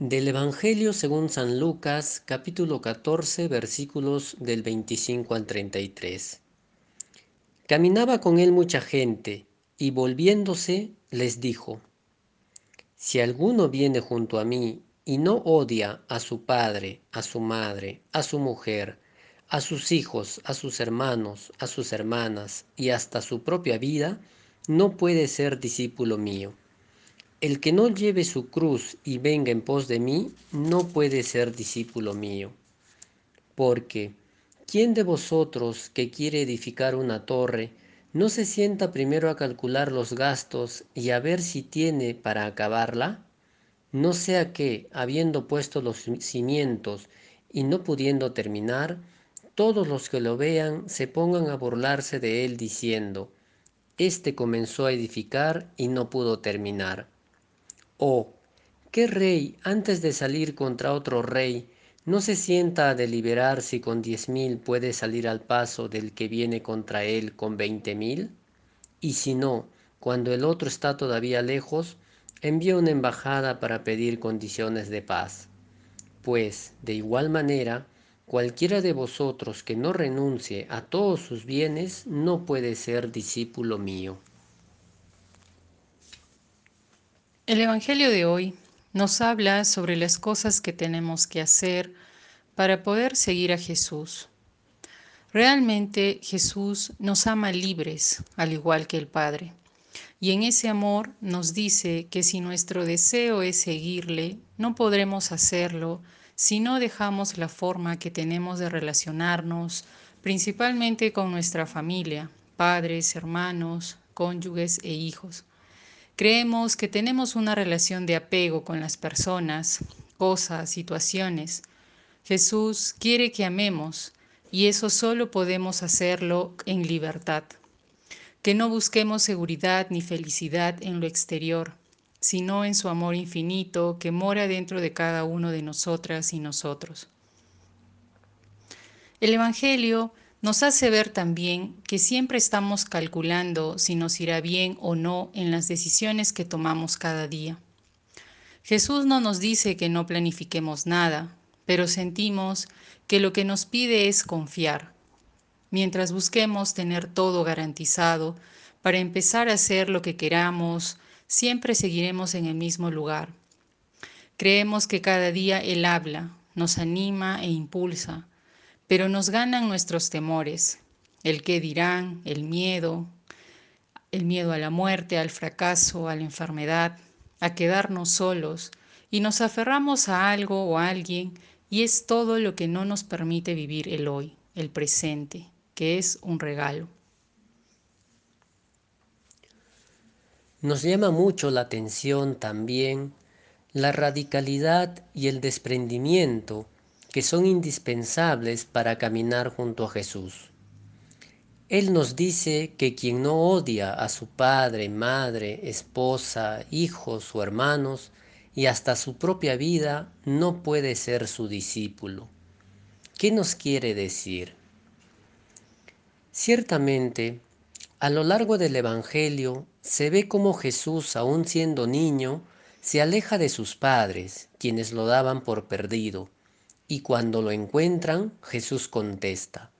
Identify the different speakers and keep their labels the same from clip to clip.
Speaker 1: Del Evangelio según San Lucas, capítulo 14, versículos del 25 al 33. Caminaba con él mucha gente, y volviéndose les dijo, Si alguno viene junto a mí y no odia a su padre, a su madre, a su mujer, a sus hijos, a sus hermanos, a sus hermanas y hasta su propia vida, no puede ser discípulo mío. El que no lleve su cruz y venga en pos de mí, no puede ser discípulo mío. Porque, ¿quién de vosotros que quiere edificar una torre, no se sienta primero a calcular los gastos y a ver si tiene para acabarla? No sea que, habiendo puesto los cimientos y no pudiendo terminar, todos los que lo vean se pongan a burlarse de él diciendo, Este comenzó a edificar y no pudo terminar. O, ¿qué rey, antes de salir contra otro rey, no se sienta a deliberar si con diez mil puede salir al paso del que viene contra él con veinte mil? Y si no, cuando el otro está todavía lejos, envía una embajada para pedir condiciones de paz. Pues, de igual manera, cualquiera de vosotros que no renuncie a todos sus bienes no puede ser discípulo mío.
Speaker 2: El Evangelio de hoy nos habla sobre las cosas que tenemos que hacer para poder seguir a Jesús. Realmente Jesús nos ama libres, al igual que el Padre. Y en ese amor nos dice que si nuestro deseo es seguirle, no podremos hacerlo si no dejamos la forma que tenemos de relacionarnos, principalmente con nuestra familia, padres, hermanos, cónyuges e hijos. Creemos que tenemos una relación de apego con las personas, cosas, situaciones. Jesús quiere que amemos y eso solo podemos hacerlo en libertad. Que no busquemos seguridad ni felicidad en lo exterior, sino en su amor infinito que mora dentro de cada uno de nosotras y nosotros. El Evangelio nos hace ver también que siempre estamos calculando si nos irá bien o no en las decisiones que tomamos cada día. Jesús no nos dice que no planifiquemos nada, pero sentimos que lo que nos pide es confiar. Mientras busquemos tener todo garantizado para empezar a hacer lo que queramos, siempre seguiremos en el mismo lugar. Creemos que cada día Él habla, nos anima e impulsa, pero nos ganan nuestros temores, el qué dirán, el miedo, el miedo a la muerte, al fracaso, a la enfermedad, a quedarnos solos, y nos aferramos a algo o a alguien, y es todo lo que no nos permite vivir el hoy, el presente, que es un regalo.
Speaker 1: Nos llama mucho la atención también la radicalidad y el desprendimiento que son indispensables para caminar junto a Jesús. Él nos dice que quien no odia a su padre, madre, esposa, hijos o hermanos y hasta su propia vida no puede ser su discípulo. ¿Qué nos quiere decir? Ciertamente, a lo largo del Evangelio se ve cómo Jesús, aun siendo niño, se aleja de sus padres, quienes lo daban por perdido, y cuando lo encuentran, Jesús contesta,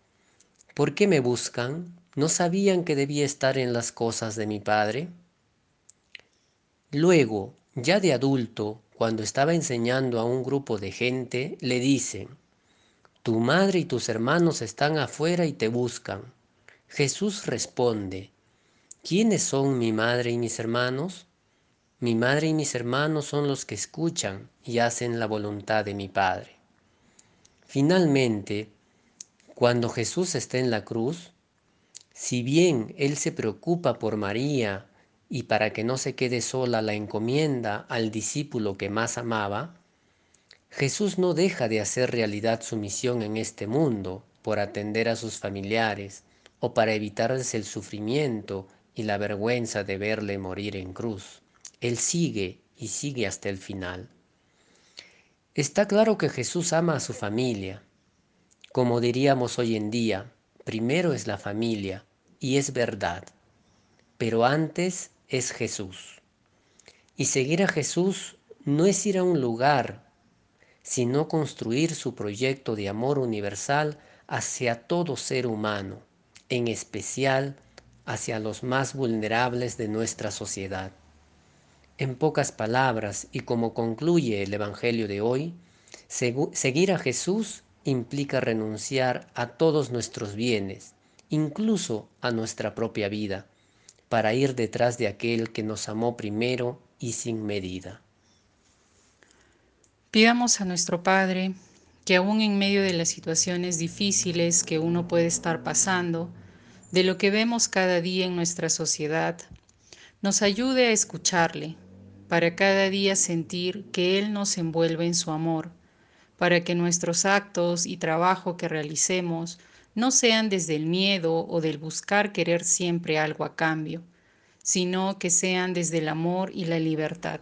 Speaker 1: ¿por qué me buscan? ¿No sabían que debía estar en las cosas de mi Padre? Luego, ya de adulto, cuando estaba enseñando a un grupo de gente, le dicen, Tu madre y tus hermanos están afuera y te buscan. Jesús responde, ¿quiénes son mi madre y mis hermanos? Mi madre y mis hermanos son los que escuchan y hacen la voluntad de mi Padre. Finalmente, cuando Jesús está en la cruz, si bien Él se preocupa por María y para que no se quede sola la encomienda al discípulo que más amaba, Jesús no deja de hacer realidad su misión en este mundo por atender a sus familiares o para evitarles el sufrimiento y la vergüenza de verle morir en cruz. Él sigue y sigue hasta el final. Está claro que Jesús ama a su familia. Como diríamos hoy en día, primero es la familia, y es verdad, pero antes es Jesús. Y seguir a Jesús no es ir a un lugar sino construir su proyecto de amor universal hacia todo ser humano, en especial hacia los más vulnerables de nuestra sociedad. En pocas palabras, y como concluye el Evangelio de hoy, seguir a Jesús implica renunciar a todos nuestros bienes, incluso a nuestra propia vida, para ir detrás de aquel que nos amó primero y sin medida.
Speaker 2: Pidamos a nuestro Padre que aún en medio de las situaciones difíciles que uno puede estar pasando, de lo que vemos cada día en nuestra sociedad, nos ayude a escucharle, para cada día sentir que Él nos envuelve en su amor, para que nuestros actos y trabajo que realicemos no sean desde el miedo o del buscar querer siempre algo a cambio, sino que sean desde el amor y la libertad.